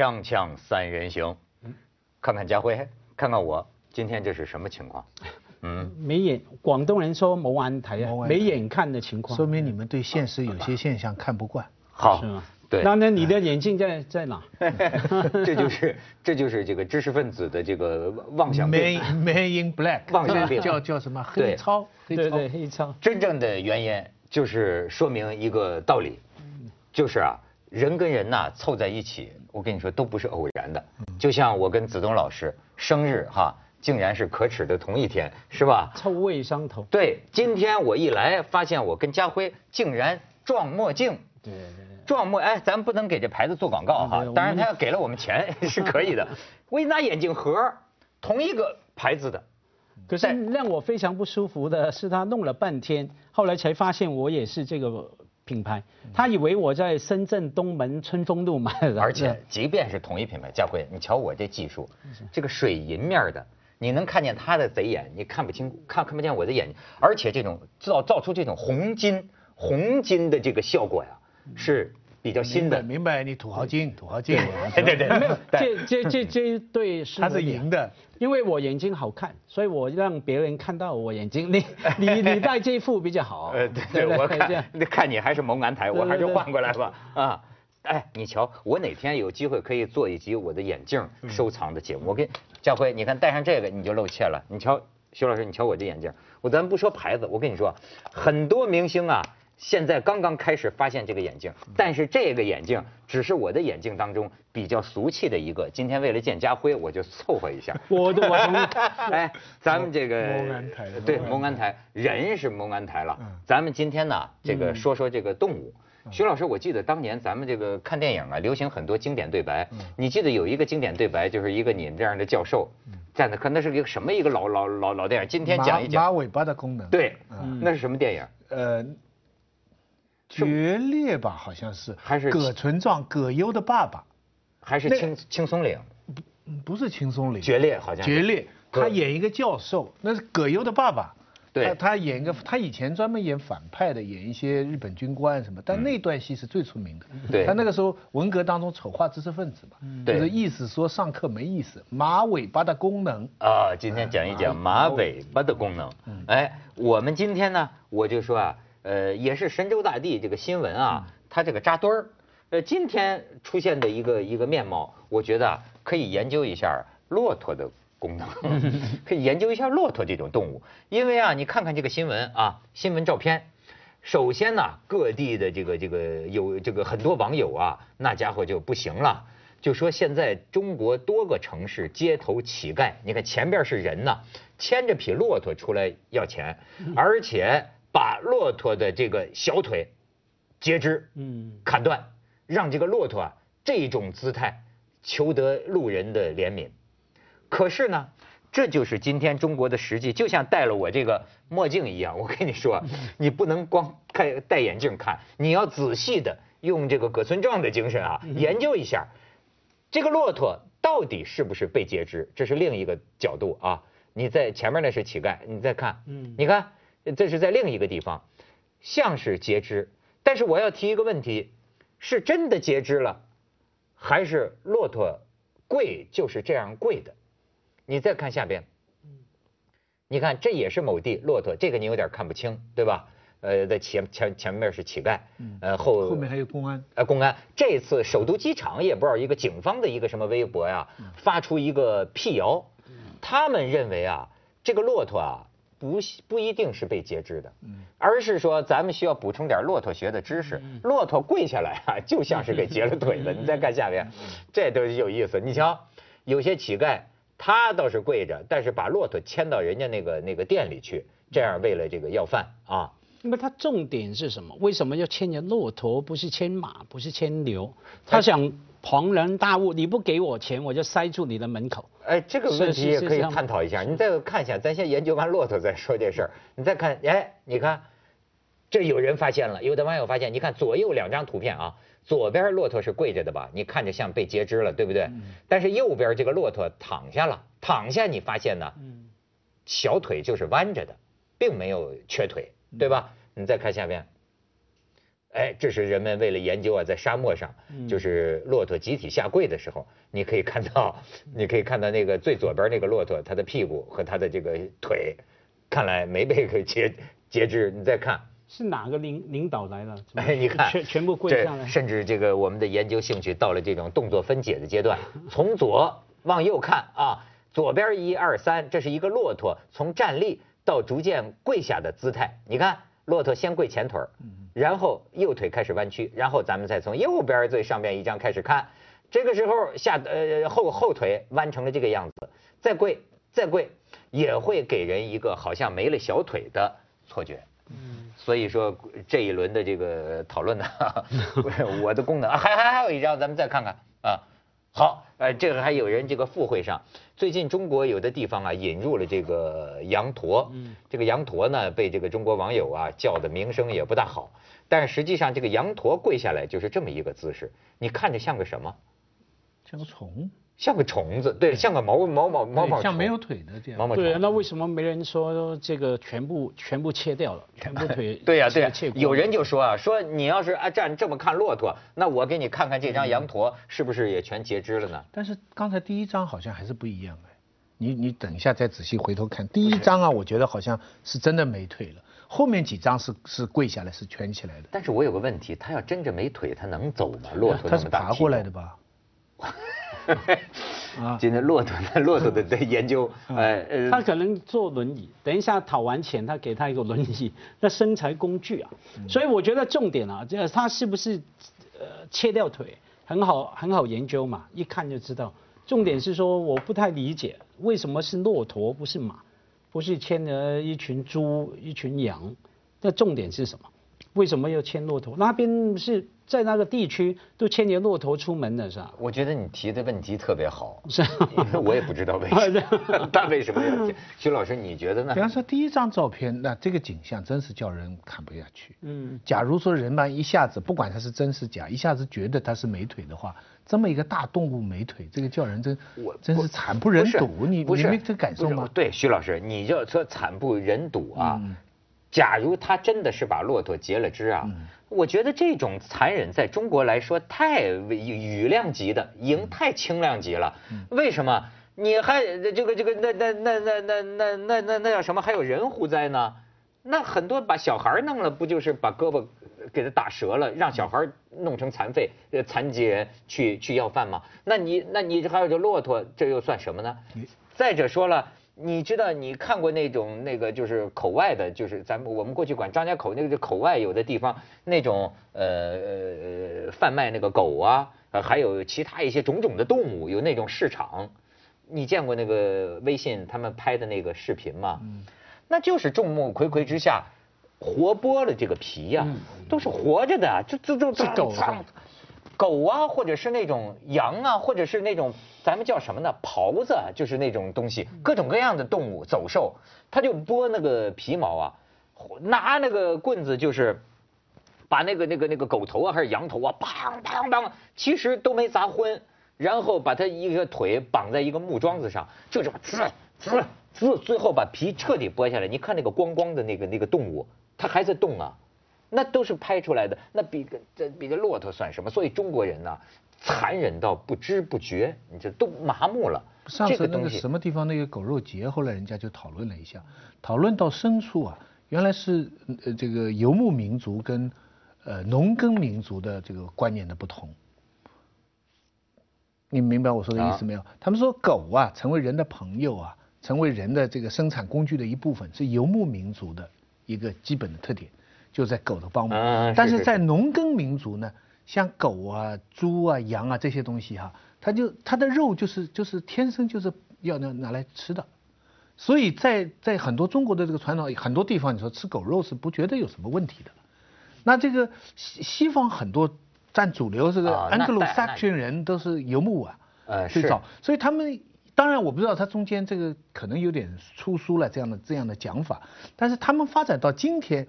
锵锵三人行，看看家辉，看看我，今天这是什么情况？嗯，没眼，广东人说冇眼睇啊，没眼看的情况，说明你们对现实有些现象看不惯。好，是吗？对，那那你的眼镜在在哪？这就是这就是这个知识分子的这个妄想病，Man in Black，妄想病叫叫什么黑超？黑超对对，黑超。真正的原因就是说明一个道理，就是啊，人跟人呐凑在一起，我跟你说都不是偶然的。就像我跟子东老师生日哈，竟然是可耻的同一天，是吧？臭味相投。对，今天我一来发现我跟家辉竟然撞墨镜。对对对。撞墨哎，咱不能给这牌子做广告哈当然他要给了我们钱 是可以的。我一拿眼镜盒，同一个牌子的，可是让我非常不舒服的是，他弄了半天，后来才发现我也是这个品牌。他以为我在深圳东门春风路买的，而且即便是同一品牌，家辉，你瞧我这技术，这个水银面的，你能看见他的贼眼，你看不清，看看不见我的眼睛，而且这种造造出这种红金红金的这个效果呀，是比较新的。明白？你土豪金，土豪金。对对对，没有，这这这这对是他是赢的，因为我眼睛好看，所以我让别人看到我眼睛。你 你你戴这副比较好。呃，对对，我这样看 看你还是蒙安台，我还是换过来吧啊。哎，你瞧，我哪天有机会可以做一集我的眼镜收藏的节目。我跟家辉，你看戴上这个你就露怯了。你瞧，徐老师，你瞧我这眼镜，我咱不说牌子，我跟你说，很多明星啊，现在刚刚开始发现这个眼镜，但是这个眼镜只是我的眼镜当中比较俗气的一个。今天为了见家辉，我就凑合一下。我的我同意。哎，咱们这个蒙安台对蒙安台人是蒙安台了。咱们今天呢，这个说说这个动物。徐老师，我记得当年咱们这个看电影啊，流行很多经典对白。你记得有一个经典对白，就是一个你们这样的教授在那看，那是一个什么一个老老老老电影？今天讲一讲。马马尾巴的功能。，对，那是什么电影？呃，决裂吧，好像是。还是葛存壮，葛优的爸爸，还是青青松岭？不不是青松岭。决裂好像是。决裂，他演一个教授，那是葛优的爸爸。对他他演一个，他以前专门演反派的，演一些日本军官什么，但那段戏是最出名的。嗯对他那个时候文革当中丑化知识分子嘛，对就是意思说上课没意思，马尾巴的功能。啊，今天讲一讲马尾巴的功能。哎，我们今天呢，我就说啊，呃，也是神州大地这个新闻啊，它这个扎堆儿，呃，今天出现的一个一个面貌，我觉得啊，可以研究一下骆驼的功能，可以研究一下骆驼这种动物，因为啊，你看看这个新闻啊，新闻照片。首先呢，各地的这个这个有这个很多网友啊，那家伙就不行了，就说现在中国多个城市街头乞丐，你看前边是人呢，牵着匹骆驼出来要钱，而且把骆驼的这个小腿截肢，嗯，砍断，让这个骆驼啊这种姿态求得路人的怜悯。可是呢，这就是今天中国的实际，就像戴了我这个墨镜一样。我跟你说，你不能光看戴眼镜看，你要仔细的用这个葛存壮的精神啊，研究一下这个骆驼到底是不是被截肢，这是另一个角度啊。你在前面那是乞丐，你再看，嗯你看这是在另一个地方，像是截肢，但是我要提一个问题，是真的截肢了，还是骆驼跪就是这样跪的？你再看下边，你看这也是某地骆驼，这个你有点看不清，对吧？呃，在前前前面是乞丐，呃后后面还有公安。呃，公安这次首都机场也不知道一个警方的一个什么微博呀，发出一个辟谣，他们认为啊，这个骆驼啊不不一定是被截肢的，而是说咱们需要补充点骆驼学的知识。骆驼跪下来啊，就像是给截了腿的。你再看下边，这都有意思。你瞧，有些乞丐他倒是跪着，但是把骆驼牵到人家那个那个店里去，这样为了这个要饭啊。那么他重点是什么？为什么要牵着骆驼，不是牵马，不是牵牛？他想庞然大物，你不给我钱，我就塞住你的门口。哎，这个问题也可以探讨一下。你再看一下，咱先研究完骆驼再说这事儿。你再看，哎，你看，这有人发现了，有的网友发现，你看左右两张图片啊，左边骆驼是跪着的吧？你看着像被截肢了，对不对？但是右边这个骆驼躺下了，躺下你发现呢，小腿就是弯着的，并没有瘸腿，对吧？你再看下边，哎，这是人们为了研究啊，在沙漠上，就是骆驼集体下跪的时候，你可以看到，你可以看到那个最左边那个骆驼，它的屁股和它的这个腿，看来没被给截截肢。你再看，是哪个领领导来了？哎，你看，全全部跪下来，甚至这个我们的研究兴趣到了这种动作分解的阶段，从左往右看啊，左边一二三，这是一个骆驼从站立到逐渐跪下的姿态，你看。骆驼先跪前腿儿，然后右腿开始弯曲，然后咱们再从右边最上边一张开始看，这个时候下呃后后腿弯成了这个样子，再跪再跪，也会给人一个好像没了小腿的错觉。嗯，所以说这一轮的这个讨论呢，我的功能还还还有一张，咱们再看看啊。好，呃，这个还有人这个附会上。最近中国有的地方啊引入了这个羊驼，嗯，这个羊驼呢被这个中国网友啊叫的名声也不大好。但是实际上这个羊驼跪下来就是这么一个姿势，你看着像个什么？像个虫。像个虫子，对，像个毛毛毛毛毛像没有腿的这样。毛毛对，那为什么没人说这个全部全部切掉了，全部腿？对呀对呀，有人就说啊，说你要是啊站这么看骆驼，那我给你看看这张羊驼是不是也全截肢了呢？但是刚才第一张好像还是不一样哎，你你等一下再仔细回头看，第一张啊，我觉得好像是真的没腿了，后面几张是是跪下来是蜷起来的。但是我有个问题，他要真着没腿，他能走吗？骆驼他是爬过来的吧？啊，今天骆驼的骆驼的的研究，哎呃，他可能坐轮椅，等一下讨完钱，他给他一个轮椅，那身材工具啊，所以我觉得重点啊，这他是不是呃切掉腿，很好很好研究嘛，一看就知道。重点是说，我不太理解为什么是骆驼不是马，不是牵着一群猪一群羊，那重点是什么？为什么要牵骆驼？那边是。在那个地区都牵着骆驼出门的是吧？我觉得你提的问题特别好，是，我也不知道为什么，但为什么要牵？徐老师，你觉得呢？比方说第一张照片，那这个景象真是叫人看不下去。嗯，假如说人们一下子不管它是真是假，一下子觉得它是美腿的话，这么一个大动物美腿，这个叫人真，我真是惨不忍睹。你你没这感受吗？对，徐老师，你就说惨不忍睹啊。假如他真的是把骆驼截了肢啊。我觉得这种残忍在中国来说太雨量级的，赢太轻量级了。为什么？你还这个这个那那那那那那那那那叫什么？还有人护灾呢？那很多把小孩弄了，不就是把胳膊给他打折了，让小孩弄成残废、残疾人去去要饭吗？那你那你还有这骆驼，这又算什么呢？再者说了。你知道你看过那种那个就是口外的，就是咱们我们过去管张家口那个口外有的地方那种呃呃贩卖那个狗啊，还有其他一些种种的动物，有那种市场。你见过那个微信他们拍的那个视频吗？那就是众目睽睽之下活剥了这个皮呀，都是活着的，这这这这狗。狗啊，或者是那种羊啊，或者是那种咱们叫什么呢？狍子，就是那种东西，各种各样的动物走兽，他就剥那个皮毛啊，拿那个棍子就是把那个那个那个狗头啊，还是羊头啊，梆梆梆，其实都没砸昏，然后把它一个腿绑在一个木桩子上，就这么滋滋滋，最后把皮彻底剥下来。你看那个光光的那个那个动物，它还在动啊。那都是拍出来的，那比个这比个骆驼算什么？所以中国人呢，残忍到不知不觉，你这都麻木了。上次那个什么地方那个狗肉节，后来人家就讨论了一下，讨论到深处啊，原来是呃这个游牧民族跟呃农耕民族的这个观念的不同。你明白我说的意思没有？他们说狗啊，成为人的朋友啊，成为人的这个生产工具的一部分，是游牧民族的一个基本的特点。就在狗的帮忙，但是在农耕民族呢，像狗啊、猪啊、羊啊这些东西哈，它就它的肉就是就是天生就是要拿拿来吃的，所以在在很多中国的这个传统很多地方，你说吃狗肉是不觉得有什么问题的。那这个西西方很多占主流这个安格鲁萨克逊人都是游牧啊，呃最早，所以他们当然我不知道他中间这个可能有点出书了这样的这样的讲法，但是他们发展到今天。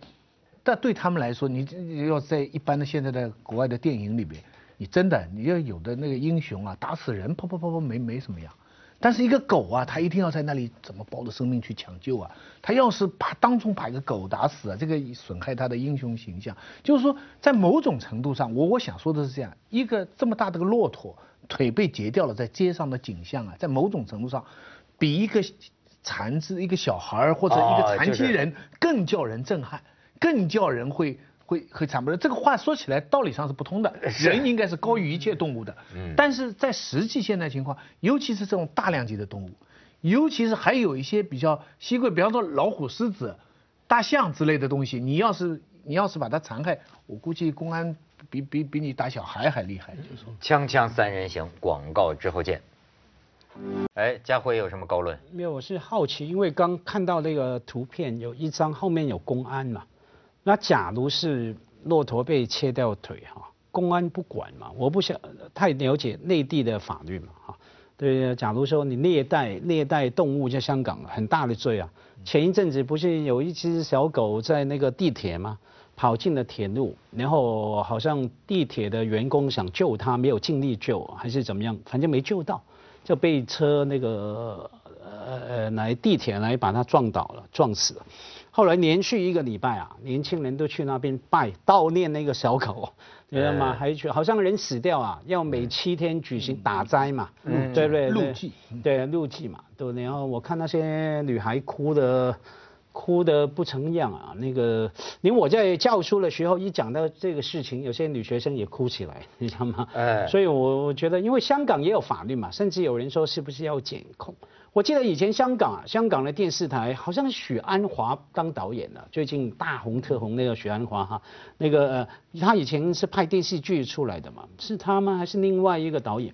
但对他们来说，你要在一般的现在的国外的电影里边，你真的你要有的那个英雄啊，打死人，砰砰砰砰，没没什么样。但是一个狗啊，它一定要在那里怎么抱着生命去抢救啊？它要是把当众把一个狗打死啊，这个损害它的英雄形象。就是说，在某种程度上，我我想说的是这样：一个这么大的个骆驼腿被截掉了，在街上的景象啊，在某种程度上，比一个残肢、一个小孩或者一个残疾人更叫人震撼，更叫人会。会会惨不忍睹。这个话说起来道理上是不通的，人应该是高于一切动物的。嗯，但是在实际现在情况，尤其是这种大量级的动物，尤其是还有一些比较稀贵，比方说老虎、狮子、大象之类的东西，你要是你要是把它残害，我估计公安比比比你打小孩还厉害。就是说，锵锵三人行，广告之后见。哎，家辉有什么高论？没有，我是好奇，因为刚看到那个图片，有一张后面有公安嘛。那假如是骆驼被切掉腿哈，公安不管嘛？我不想太了解内地的法律嘛哈。对，假如说你虐待虐待动物，在香港很大的罪啊。前一阵子不是有一只小狗在那个地铁吗？跑进了铁路，然后好像地铁的员工想救它，没有尽力救，还是怎么样？反正没救到，就被车那个呃呃来地铁来把它撞倒了，撞死了。后来连续一个礼拜啊，年轻人都去那边拜悼念那个小狗，你知道吗？还去好像人死掉啊，要每七天举行打斋嘛，嗯，对不对？路祭，对，路祭嘛，对。然后我看那些女孩哭的，哭的不成样啊。那个，连我在教书的时候，一讲到这个事情，有些女学生也哭起来，你知道吗？哎。所以我我觉得，因为香港也有法律嘛，甚至有人说是不是要检控。我记得以前香港啊，香港的电视台好像许鞍华当导演的，最近大红特红那个许鞍华哈，那个呃他以前是拍电视剧出来的嘛，是他吗？还是另外一个导演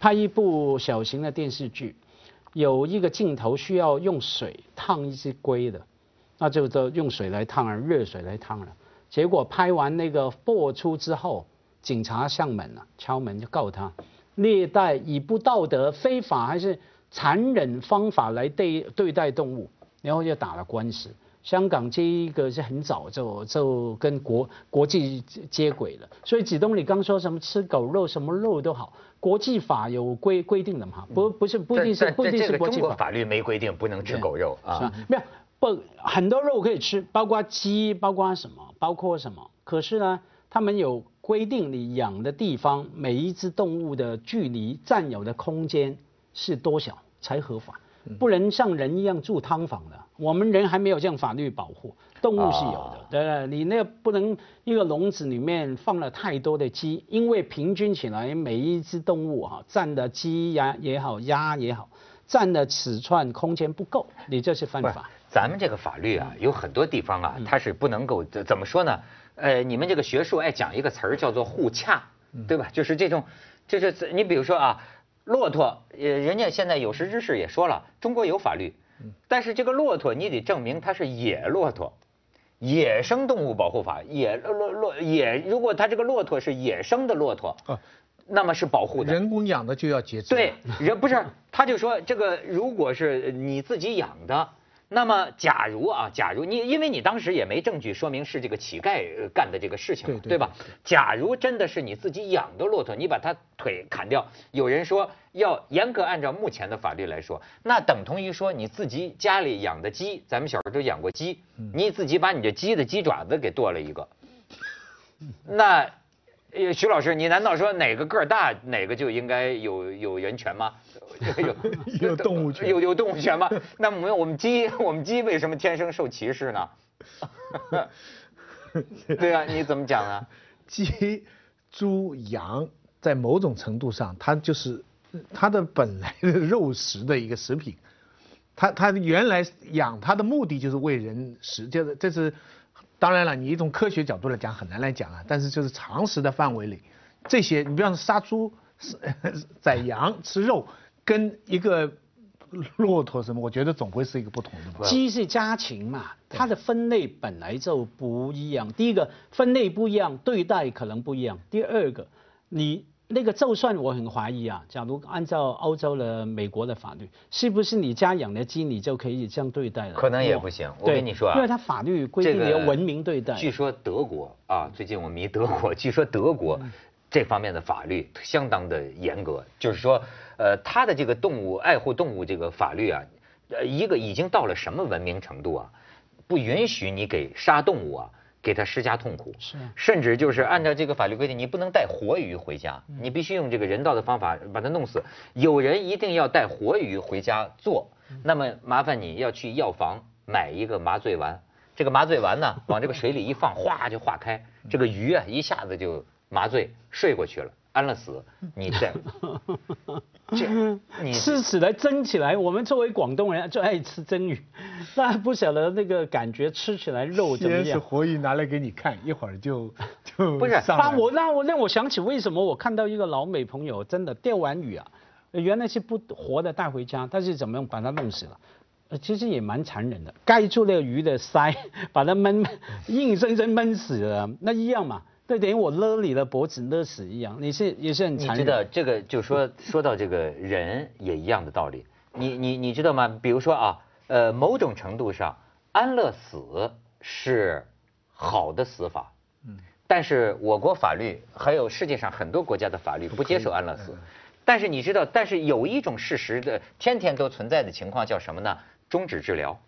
拍一部小型的电视剧，有一个镜头需要用水烫一只龟的，那就都用水来烫了，热水来烫了，结果拍完那个播出之后，警察上门了，敲门就告他虐待以不道德、非法还是？残忍方法来对对待动物，然后就打了官司。香港这一个是很早就就跟国国际接轨了，所以子东你刚说什么吃狗肉什么肉都好，国际法有规规定的嘛？不不是不一定是不一定是国际法。法律没规定不能吃狗肉啊？没有不很多肉可以吃，包括鸡，包括什么，包括什么？可是呢，他们有规定你养的地方每一只动物的距离占有的空间。是多小才合法？不能像人一样住汤房的。我们人还没有这样法律保护，动物是有的，对？你那个不能一个笼子里面放了太多的鸡，因为平均起来每一只动物哈占的鸡鸭也好，鸭也好，占的尺寸空间不够，你这是犯法。咱们这个法律啊，有很多地方啊，它是不能够怎么说呢？呃，你们这个学术爱讲一个词儿叫做互洽，对吧？就是这种，就是你比如说啊。骆驼，呃，人家现在有识之士也说了，中国有法律，但是这个骆驼你得证明它是野骆驼，野生动物保护法，野骆骆野，如果它这个骆驼是野生的骆驼，那么是保护的。人工养的就要节制。对，人不是，他就说这个如果是你自己养的。那么，假如啊，假如你因为你当时也没证据说明是这个乞丐干的这个事情，对吧？假如真的是你自己养的骆驼，你把它腿砍掉，有人说要严格按照目前的法律来说，那等同于说你自己家里养的鸡，咱们小时候都养过鸡，你自己把你这鸡的鸡爪子给剁了一个，那，徐老师，你难道说哪个个儿大哪个就应该有有人权吗？有 有动物权，有有动物权吗？那我们我们鸡，我们鸡为什么天生受歧视呢？对啊，你怎么讲啊？鸡、猪、羊在某种程度上，它就是它的本来的肉食的一个食品。它它原来养它的目的就是为人食，就是这是当然了，你一种科学角度来讲很难来讲啊。但是就是常识的范围里，这些你比方说杀猪、宰羊吃肉。跟一个骆驼什么，我觉得总会是一个不同的。鸡是家禽嘛，它的分类本来就不一样。第一个分类不一样，对待可能不一样。第二个，你那个就算我很怀疑啊，假如按照欧洲的、美国的法律，是不是你家养的鸡你就可以这样对待了？可能也不行。我跟你说啊，因为它法律规定要文明对待。据说德国啊，最近我迷德国，据说德国。这方面的法律相当的严格，就是说，呃，他的这个动物爱护动物这个法律啊，呃，一个已经到了什么文明程度啊？不允许你给杀动物啊，给它施加痛苦，是，甚至就是按照这个法律规定，你不能带活鱼回家，你必须用这个人道的方法把它弄死。有人一定要带活鱼回家做，那么麻烦你要去药房买一个麻醉丸，这个麻醉丸呢，往这个水里一放，哗就化开，这个鱼啊一下子就麻醉睡过去了。安了死，你再这 你吃起来蒸起来，我们作为广东人就爱吃蒸鱼，那不晓得那个感觉吃起来肉怎么样？是活鱼拿来给你看，一会儿就就 不是。那我那我让我想起为什么我看到一个老美朋友真的钓完鱼啊，原来是不活的带回家，但是怎么样把它弄死了？呃，其实也蛮残忍的，盖住那个鱼的鳃，把它闷硬生生闷死了，那一样嘛。对，等于我勒你的脖子勒死一样，你是也是很残忍。你知道这个，就说说到这个人也一样的道理。你你你知道吗？比如说啊，呃，某种程度上，安乐死是好的死法。嗯。但是我国法律还有世界上很多国家的法律不接受安乐死。但是你知道，但是有一种事实的天天都存在的情况叫什么呢？终止治疗，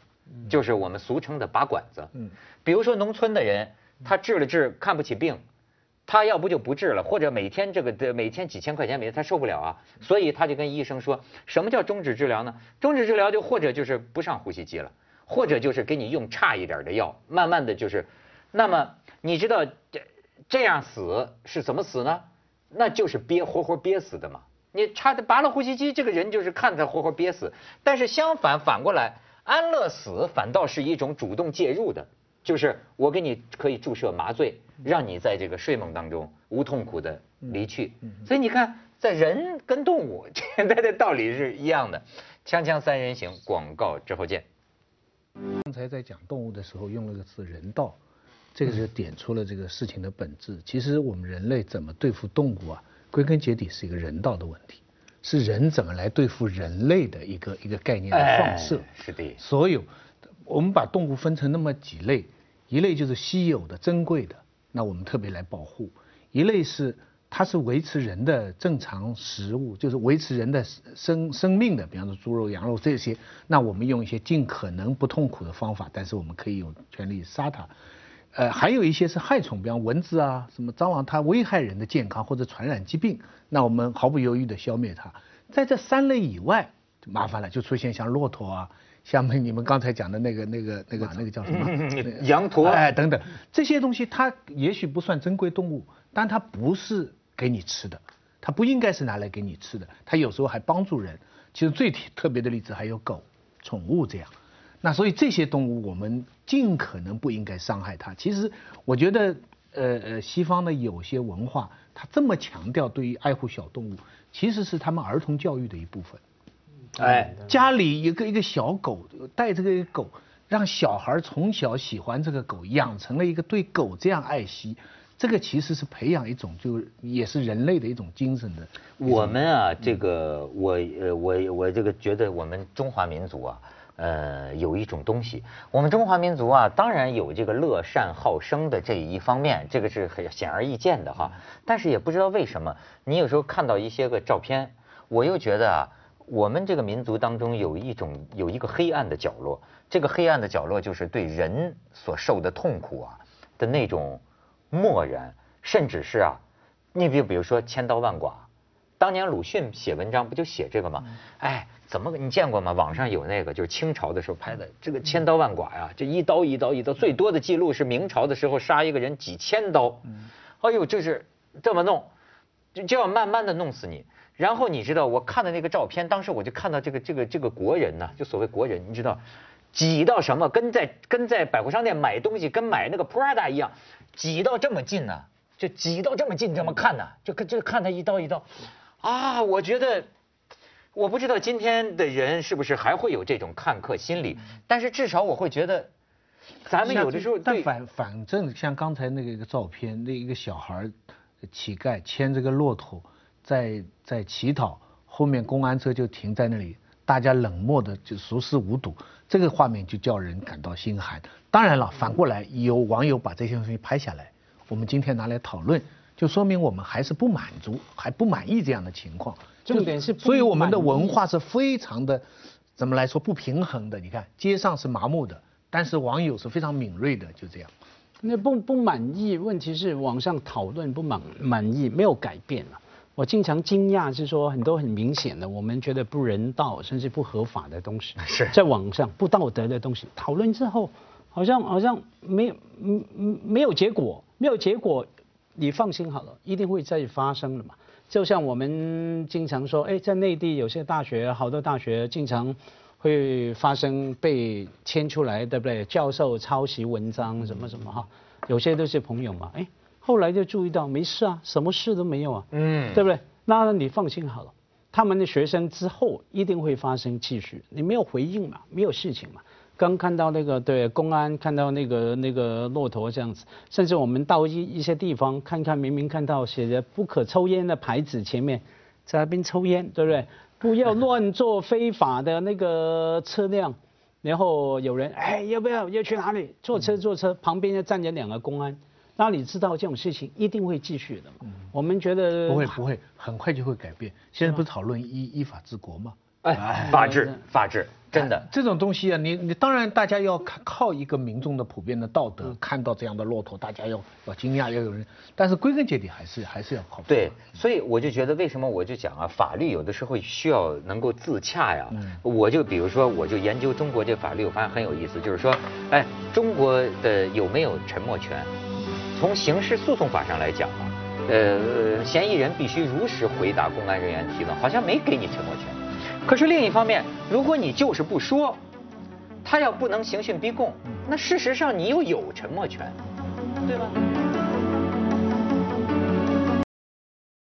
就是我们俗称的拔管子。嗯。比如说农村的人。他治了治看不起病，他要不就不治了，或者每天这个的每天几千块钱，每天他受不了啊，所以他就跟医生说，什么叫终止治疗呢？终止治疗就或者就是不上呼吸机了，或者就是给你用差一点的药，慢慢的就是，那么你知道这这样死是怎么死呢？那就是憋活活憋死的嘛。你差的拔了呼吸机，这个人就是看他活活憋死。但是相反反过来，安乐死反倒是一种主动介入的。就是我给你可以注射麻醉，让你在这个睡梦当中无痛苦的离去。所以你看，在人跟动物 现在的道理是一样的。锵锵三人行，广告之后见。刚才在讲动物的时候用了个词“人道”，这个就点出了这个事情的本质。其实我们人类怎么对付动物啊，归根结底是一个人道的问题，是人怎么来对付人类的一个一个概念的放射。是的。所有我们把动物分成那么几类。一类就是稀有的、珍贵的，那我们特别来保护；一类是它是维持人的正常食物，就是维持人的生生命的，比方说猪肉、羊肉这些，那我们用一些尽可能不痛苦的方法，但是我们可以有权利杀它。呃，还有一些是害虫，比方蚊子啊、什么蟑螂，它危害人的健康或者传染疾病，那我们毫不犹豫地消灭它。在这三类以外，麻烦了，就出现像骆驼啊。像你们刚才讲的那个、那个、那个、那个叫什么？羊驼哎，等等，这些东西它也许不算珍贵动物，但它不是给你吃的，它不应该是拿来给你吃的，它有时候还帮助人。其实最特别的例子还有狗、宠物这样。那所以这些动物我们尽可能不应该伤害它。其实我觉得，呃呃，西方的有些文化，它这么强调对于爱护小动物，其实是他们儿童教育的一部分。哎，家里一个一个小狗，带这个狗，让小孩从小喜欢这个狗，养成了一个对狗这样爱惜，这个其实是培养一种，就也是人类的一种精神的。我们啊，这个我呃我我这个觉得我们中华民族啊，呃有一种东西，我们中华民族啊，当然有这个乐善好生的这一方面，这个是很显而易见的哈。但是也不知道为什么，你有时候看到一些个照片，我又觉得啊。我们这个民族当中有一种有一个黑暗的角落，这个黑暗的角落就是对人所受的痛苦啊的那种漠然，甚至是啊，你比比如说千刀万剐，当年鲁迅写文章不就写这个吗？哎，怎么你见过吗？网上有那个就是清朝的时候拍的这个千刀万剐呀，这一刀一刀一刀，最多的记录是明朝的时候杀一个人几千刀，哎呦，就是这么弄，就就要慢慢的弄死你。然后你知道我看的那个照片，当时我就看到这个这个这个国人呢，就所谓国人，你知道，挤到什么，跟在跟在百货商店买东西，跟买那个 Prada 一样，挤到这么近呢，就挤到这么近这么看呢，就跟就看他一刀一刀，啊，我觉得，我不知道今天的人是不是还会有这种看客心理，但是至少我会觉得，咱们有的时候，但反反正像刚才那个一个照片，那一个小孩乞丐牵着个骆驼。在在乞讨，后面公安车就停在那里，大家冷漠的就熟视无睹，这个画面就叫人感到心寒。当然了，反过来有网友把这些东西拍下来，我们今天拿来讨论，就说明我们还是不满足，还不满意这样的情况。重点是，所以我们的文化是非常的，怎么来说不平衡的？你看，街上是麻木的，但是网友是非常敏锐的，就这样。那不不满意，问题是网上讨论不满满意，没有改变了。我经常惊讶是说很多很明显的，我们觉得不人道甚至不合法的东西，是在网上不道德的东西讨论之后，好像好像没有嗯嗯没有结果，没有结果。你放心好了，一定会再发生的嘛。就像我们经常说，哎，在内地有些大学，好多大学经常会发生被牵出来，对不对？教授抄袭文章什么什么哈，有些都是朋友嘛，哎，后来就注意到没事啊，什么事都没有啊，嗯，对不对？那你放心好了，他们的学生之后一定会发生继续，你没有回应嘛，没有事情嘛。刚看到那个对公安看到那个那个骆驼这样子，甚至我们到一一些地方看看，明明看到写着不可抽烟的牌子前面，在那边抽烟，对不对？不要乱坐非法的那个车辆，然后有人哎要不要要去哪里坐车坐车，旁边就站着两个公安，那你知道这种事情一定会继续的嘛。我们觉得不会不会，很快就会改变。现在不是讨论依依法治国吗？哎，法治，法治，真的，这种东西啊，你你当然大家要靠靠一个民众的普遍的道德，看到这样的骆驼，大家要要惊讶，要有人，但是归根结底还是还是要靠。对，所以我就觉得为什么我就讲啊，法律有的时候需要能够自洽呀。我就比如说，我就研究中国这法律，我发现很有意思，就是说，哎，中国的有没有沉默权？从刑事诉讼法上来讲啊，呃，嫌疑人必须如实回答公安人员提问，好像没给你沉默权。可是另一方面，如果你就是不说，他要不能刑讯逼供，那事实上你又有沉默权，对吧？